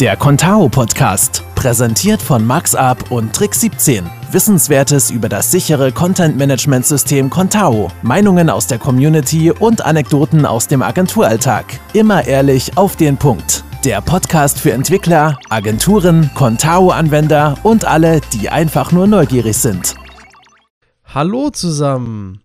Der Contao Podcast, präsentiert von MaxUp und Trick 17. Wissenswertes über das sichere Content Management System Contao, Meinungen aus der Community und Anekdoten aus dem Agenturalltag. Immer ehrlich auf den Punkt. Der Podcast für Entwickler, Agenturen, Contao-Anwender und alle, die einfach nur neugierig sind. Hallo zusammen!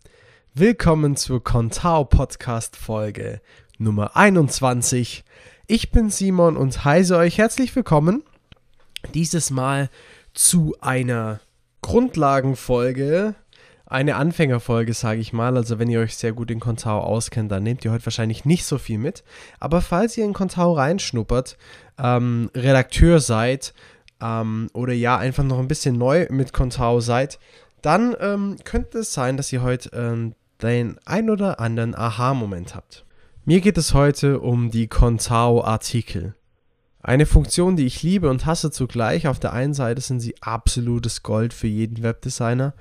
Willkommen zur Contao Podcast Folge Nummer 21. Ich bin Simon und heiße euch herzlich willkommen. Dieses Mal zu einer Grundlagenfolge, eine Anfängerfolge, sage ich mal. Also wenn ihr euch sehr gut in Contao auskennt, dann nehmt ihr heute wahrscheinlich nicht so viel mit. Aber falls ihr in Contao reinschnuppert, ähm, Redakteur seid ähm, oder ja einfach noch ein bisschen neu mit Contao seid, dann ähm, könnte es sein, dass ihr heute ähm, den ein oder anderen Aha-Moment habt. Mir geht es heute um die Contao-Artikel. Eine Funktion, die ich liebe und hasse zugleich. Auf der einen Seite sind sie absolutes Gold für jeden Webdesigner.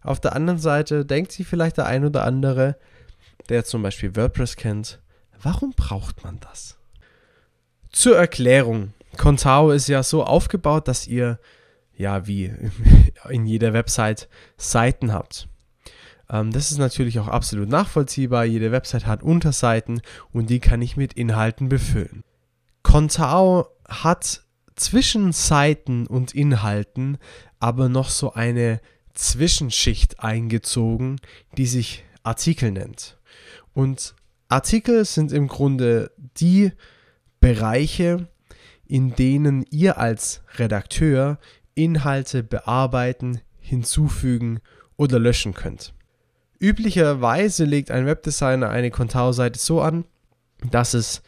Auf der anderen Seite denkt sich vielleicht der ein oder andere, der zum Beispiel WordPress kennt, warum braucht man das? Zur Erklärung. Contao ist ja so aufgebaut, dass ihr, ja, wie in jeder Website Seiten habt. Ähm, das ist natürlich auch absolut nachvollziehbar. Jede Website hat Unterseiten und die kann ich mit Inhalten befüllen. Contao hat zwischen Seiten und Inhalten aber noch so eine Zwischenschicht eingezogen, die sich Artikel nennt. Und Artikel sind im Grunde die Bereiche, in denen ihr als Redakteur Inhalte bearbeiten, hinzufügen oder löschen könnt. Üblicherweise legt ein Webdesigner eine Contao-Seite so an, dass es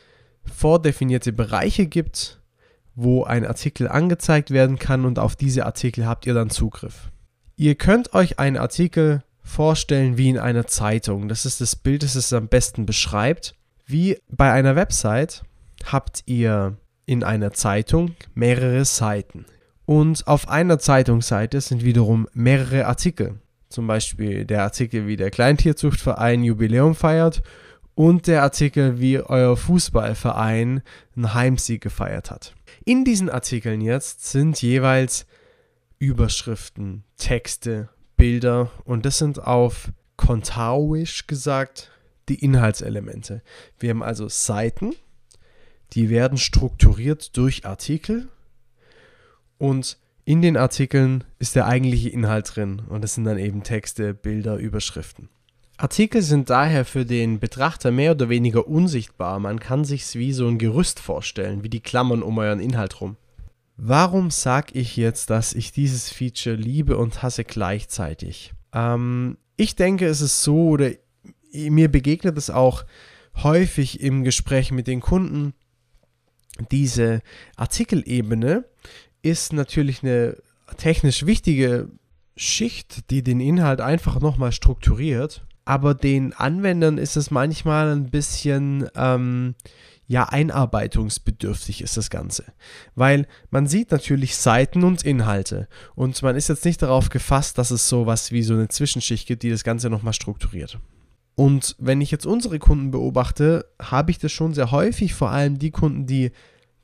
vordefinierte Bereiche gibt, wo ein Artikel angezeigt werden kann und auf diese Artikel habt ihr dann Zugriff. Ihr könnt euch einen Artikel vorstellen wie in einer Zeitung. Das ist das Bild, das es am besten beschreibt. Wie bei einer Website habt ihr in einer Zeitung mehrere Seiten. Und auf einer Zeitungsseite sind wiederum mehrere Artikel. Zum Beispiel der Artikel, wie der Kleintierzuchtverein Jubiläum feiert und der Artikel, wie euer Fußballverein einen Heimsieg gefeiert hat. In diesen Artikeln jetzt sind jeweils Überschriften, Texte, Bilder und das sind auf Kontaoisch gesagt die Inhaltselemente. Wir haben also Seiten, die werden strukturiert durch Artikel und in den Artikeln ist der eigentliche Inhalt drin und es sind dann eben Texte, Bilder, Überschriften. Artikel sind daher für den Betrachter mehr oder weniger unsichtbar. Man kann sich's wie so ein Gerüst vorstellen, wie die Klammern um euren Inhalt rum. Warum sage ich jetzt, dass ich dieses Feature liebe und hasse gleichzeitig? Ähm, ich denke, es ist so, oder mir begegnet es auch häufig im Gespräch mit den Kunden, diese Artikelebene ist natürlich eine technisch wichtige Schicht, die den Inhalt einfach nochmal strukturiert. Aber den Anwendern ist es manchmal ein bisschen, ähm, ja, einarbeitungsbedürftig ist das Ganze. Weil man sieht natürlich Seiten und Inhalte. Und man ist jetzt nicht darauf gefasst, dass es sowas wie so eine Zwischenschicht gibt, die das Ganze nochmal strukturiert. Und wenn ich jetzt unsere Kunden beobachte, habe ich das schon sehr häufig, vor allem die Kunden, die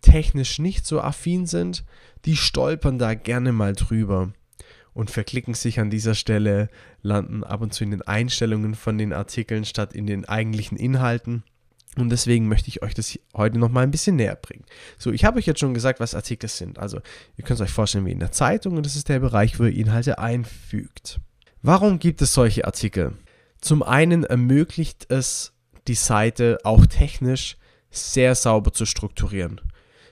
technisch nicht so affin sind, die stolpern da gerne mal drüber und verklicken sich an dieser Stelle, landen ab und zu in den Einstellungen von den Artikeln statt in den eigentlichen Inhalten. Und deswegen möchte ich euch das heute nochmal ein bisschen näher bringen. So, ich habe euch jetzt schon gesagt, was Artikel sind. Also, ihr könnt es euch vorstellen wie in der Zeitung und das ist der Bereich, wo ihr Inhalte einfügt. Warum gibt es solche Artikel? Zum einen ermöglicht es die Seite auch technisch sehr sauber zu strukturieren.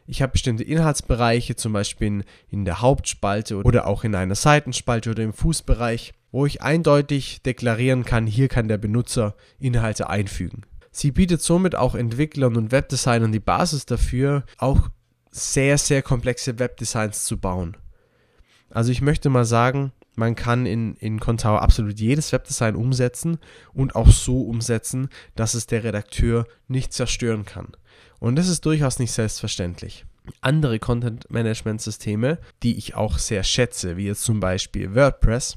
Ich habe bestimmte Inhaltsbereiche, zum Beispiel in, in der Hauptspalte oder auch in einer Seitenspalte oder im Fußbereich, wo ich eindeutig deklarieren kann, hier kann der Benutzer Inhalte einfügen. Sie bietet somit auch Entwicklern und Webdesignern die Basis dafür, auch sehr, sehr komplexe Webdesigns zu bauen. Also ich möchte mal sagen, man kann in, in Contao absolut jedes Webdesign umsetzen und auch so umsetzen, dass es der Redakteur nicht zerstören kann. Und das ist durchaus nicht selbstverständlich. Andere Content-Management-Systeme, die ich auch sehr schätze, wie jetzt zum Beispiel WordPress,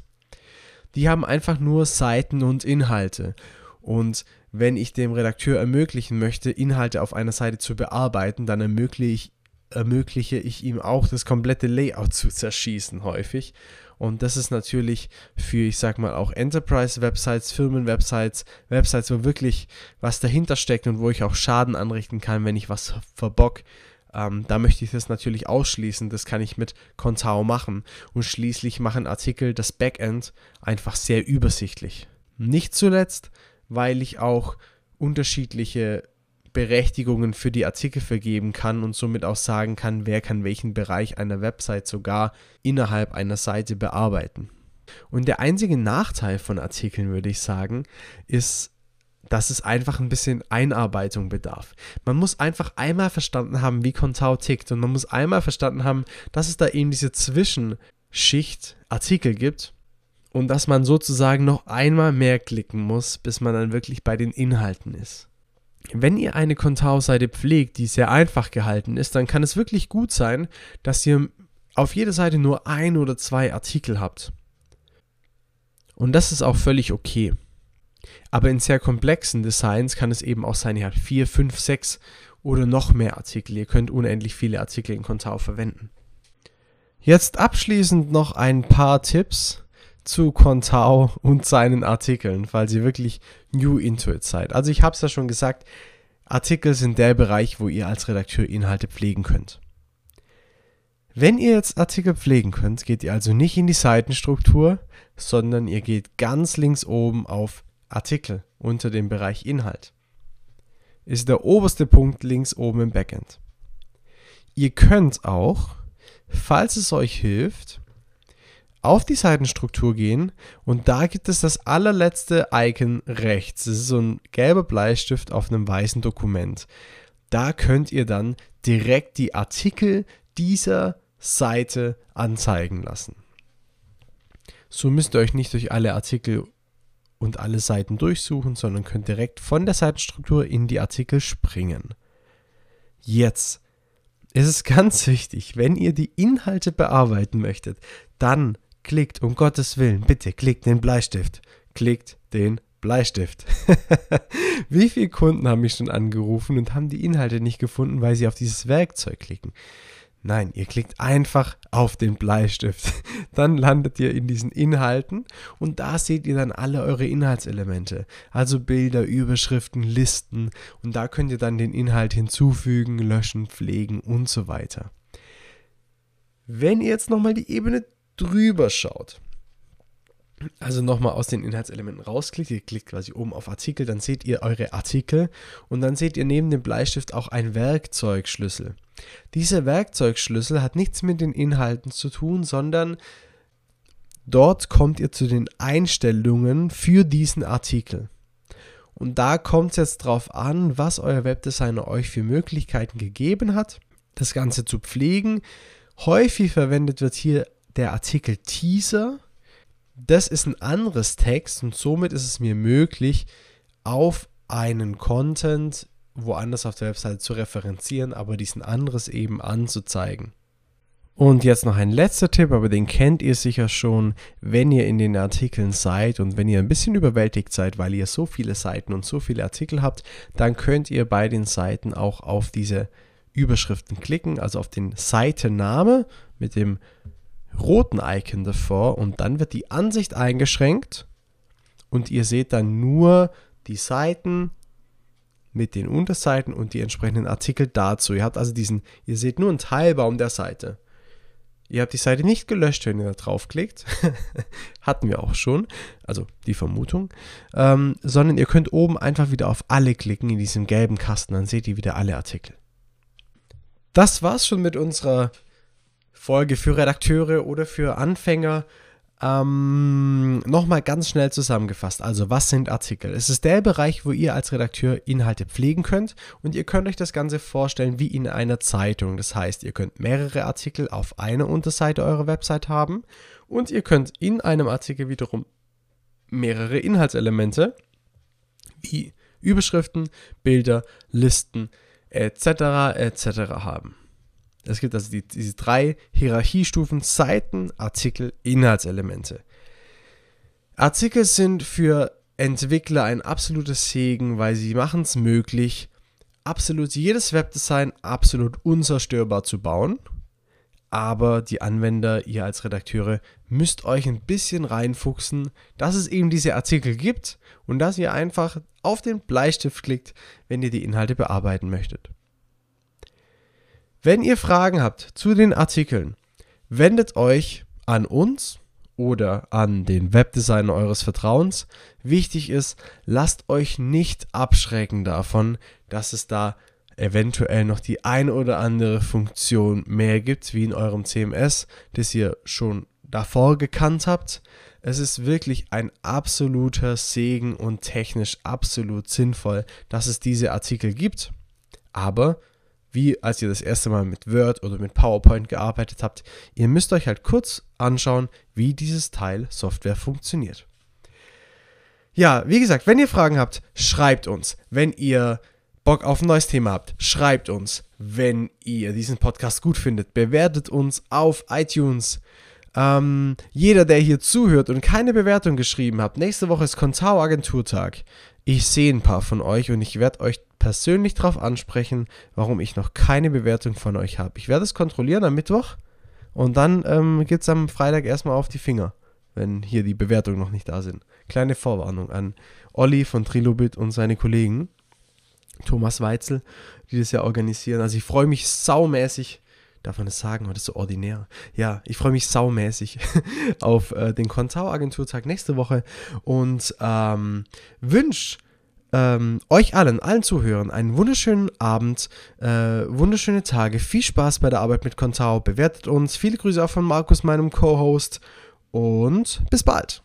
die haben einfach nur Seiten und Inhalte. Und wenn ich dem Redakteur ermöglichen möchte, Inhalte auf einer Seite zu bearbeiten, dann ermögliche ich, ermögliche ich ihm auch das komplette Layout zu zerschießen häufig. Und das ist natürlich für, ich sag mal, auch Enterprise-Websites, Firmen-Websites, Websites, wo wirklich was dahinter steckt und wo ich auch Schaden anrichten kann, wenn ich was verbock. Ähm, da möchte ich das natürlich ausschließen. Das kann ich mit Contao machen. Und schließlich machen Artikel das Backend einfach sehr übersichtlich. Nicht zuletzt, weil ich auch unterschiedliche Berechtigungen für die Artikel vergeben kann und somit auch sagen kann, wer kann welchen Bereich einer Website sogar innerhalb einer Seite bearbeiten. Und der einzige Nachteil von Artikeln, würde ich sagen, ist, dass es einfach ein bisschen Einarbeitung bedarf. Man muss einfach einmal verstanden haben, wie Contao tickt und man muss einmal verstanden haben, dass es da eben diese Zwischenschicht Artikel gibt und dass man sozusagen noch einmal mehr klicken muss, bis man dann wirklich bei den Inhalten ist. Wenn ihr eine Contao-Seite pflegt, die sehr einfach gehalten ist, dann kann es wirklich gut sein, dass ihr auf jeder Seite nur ein oder zwei Artikel habt. Und das ist auch völlig okay. Aber in sehr komplexen Designs kann es eben auch sein, ihr habt vier, fünf, sechs oder noch mehr Artikel. Ihr könnt unendlich viele Artikel in Contao verwenden. Jetzt abschließend noch ein paar Tipps, zu Contao und seinen Artikeln, weil sie wirklich new into it seid. Also ich habe es ja schon gesagt, Artikel sind der Bereich, wo ihr als Redakteur Inhalte pflegen könnt. Wenn ihr jetzt Artikel pflegen könnt, geht ihr also nicht in die Seitenstruktur, sondern ihr geht ganz links oben auf Artikel unter dem Bereich Inhalt. Ist der oberste Punkt links oben im Backend. Ihr könnt auch, falls es euch hilft, auf die Seitenstruktur gehen und da gibt es das allerletzte Icon rechts. Das ist so ein gelber Bleistift auf einem weißen Dokument. Da könnt ihr dann direkt die Artikel dieser Seite anzeigen lassen. So müsst ihr euch nicht durch alle Artikel und alle Seiten durchsuchen, sondern könnt direkt von der Seitenstruktur in die Artikel springen. Jetzt ist es ganz wichtig, wenn ihr die Inhalte bearbeiten möchtet, dann Klickt, um Gottes Willen, bitte klickt den Bleistift. Klickt den Bleistift. Wie viele Kunden haben mich schon angerufen und haben die Inhalte nicht gefunden, weil sie auf dieses Werkzeug klicken? Nein, ihr klickt einfach auf den Bleistift. Dann landet ihr in diesen Inhalten und da seht ihr dann alle eure Inhaltselemente. Also Bilder, Überschriften, Listen und da könnt ihr dann den Inhalt hinzufügen, löschen, pflegen und so weiter. Wenn ihr jetzt nochmal die Ebene drüber schaut, also nochmal aus den Inhaltselementen rausklickt, ihr klickt quasi oben auf Artikel, dann seht ihr eure Artikel und dann seht ihr neben dem Bleistift auch einen Werkzeugschlüssel. Dieser Werkzeugschlüssel hat nichts mit den Inhalten zu tun, sondern dort kommt ihr zu den Einstellungen für diesen Artikel. Und da kommt es jetzt drauf an, was euer Webdesigner euch für Möglichkeiten gegeben hat, das Ganze zu pflegen. Häufig verwendet wird hier der Artikel Teaser. Das ist ein anderes Text und somit ist es mir möglich, auf einen Content woanders auf der Webseite zu referenzieren, aber diesen anderes eben anzuzeigen. Und jetzt noch ein letzter Tipp, aber den kennt ihr sicher schon, wenn ihr in den Artikeln seid und wenn ihr ein bisschen überwältigt seid, weil ihr so viele Seiten und so viele Artikel habt, dann könnt ihr bei den Seiten auch auf diese Überschriften klicken, also auf den Seitenname mit dem roten Icon davor und dann wird die Ansicht eingeschränkt und ihr seht dann nur die Seiten mit den Unterseiten und die entsprechenden Artikel dazu. Ihr habt also diesen, ihr seht nur einen Teilbaum der Seite. Ihr habt die Seite nicht gelöscht, wenn ihr da draufklickt. Hatten wir auch schon, also die Vermutung. Ähm, sondern ihr könnt oben einfach wieder auf alle klicken in diesem gelben Kasten, dann seht ihr wieder alle Artikel. Das war's schon mit unserer Folge für Redakteure oder für Anfänger. Ähm, Nochmal ganz schnell zusammengefasst. Also, was sind Artikel? Es ist der Bereich, wo ihr als Redakteur Inhalte pflegen könnt und ihr könnt euch das Ganze vorstellen wie in einer Zeitung. Das heißt, ihr könnt mehrere Artikel auf einer Unterseite eurer Website haben und ihr könnt in einem Artikel wiederum mehrere Inhaltselemente wie Überschriften, Bilder, Listen etc. etc. haben. Es gibt also die, diese drei Hierarchiestufen, Seiten, Artikel, Inhaltselemente. Artikel sind für Entwickler ein absolutes Segen, weil sie machen es möglich, absolut jedes Webdesign absolut unzerstörbar zu bauen. Aber die Anwender, ihr als Redakteure, müsst euch ein bisschen reinfuchsen, dass es eben diese Artikel gibt und dass ihr einfach auf den Bleistift klickt, wenn ihr die Inhalte bearbeiten möchtet. Wenn ihr Fragen habt zu den Artikeln, wendet euch an uns oder an den Webdesigner eures Vertrauens. Wichtig ist, lasst euch nicht abschrecken davon, dass es da eventuell noch die ein oder andere Funktion mehr gibt, wie in eurem CMS, das ihr schon davor gekannt habt. Es ist wirklich ein absoluter Segen und technisch absolut sinnvoll, dass es diese Artikel gibt. Aber wie als ihr das erste Mal mit Word oder mit PowerPoint gearbeitet habt. Ihr müsst euch halt kurz anschauen, wie dieses Teil Software funktioniert. Ja, wie gesagt, wenn ihr Fragen habt, schreibt uns. Wenn ihr Bock auf ein neues Thema habt, schreibt uns. Wenn ihr diesen Podcast gut findet, bewertet uns auf iTunes. Ähm, jeder, der hier zuhört und keine Bewertung geschrieben hat, nächste Woche ist Contao Agenturtag. Ich sehe ein paar von euch und ich werde euch persönlich darauf ansprechen, warum ich noch keine Bewertung von euch habe. Ich werde es kontrollieren am Mittwoch und dann ähm, gibt es am Freitag erstmal auf die Finger, wenn hier die Bewertungen noch nicht da sind. Kleine Vorwarnung an Olli von Trilobit und seine Kollegen, Thomas Weitzel, die das ja organisieren. Also ich freue mich saumäßig, darf man das sagen, oder ist so ordinär? Ja, ich freue mich saumäßig auf äh, den Contao Agenturtag nächste Woche und ähm, wünsche ähm, euch allen, allen Zuhörern, einen wunderschönen Abend, äh, wunderschöne Tage, viel Spaß bei der Arbeit mit Contao, bewertet uns, viele Grüße auch von Markus, meinem Co-Host. Und bis bald.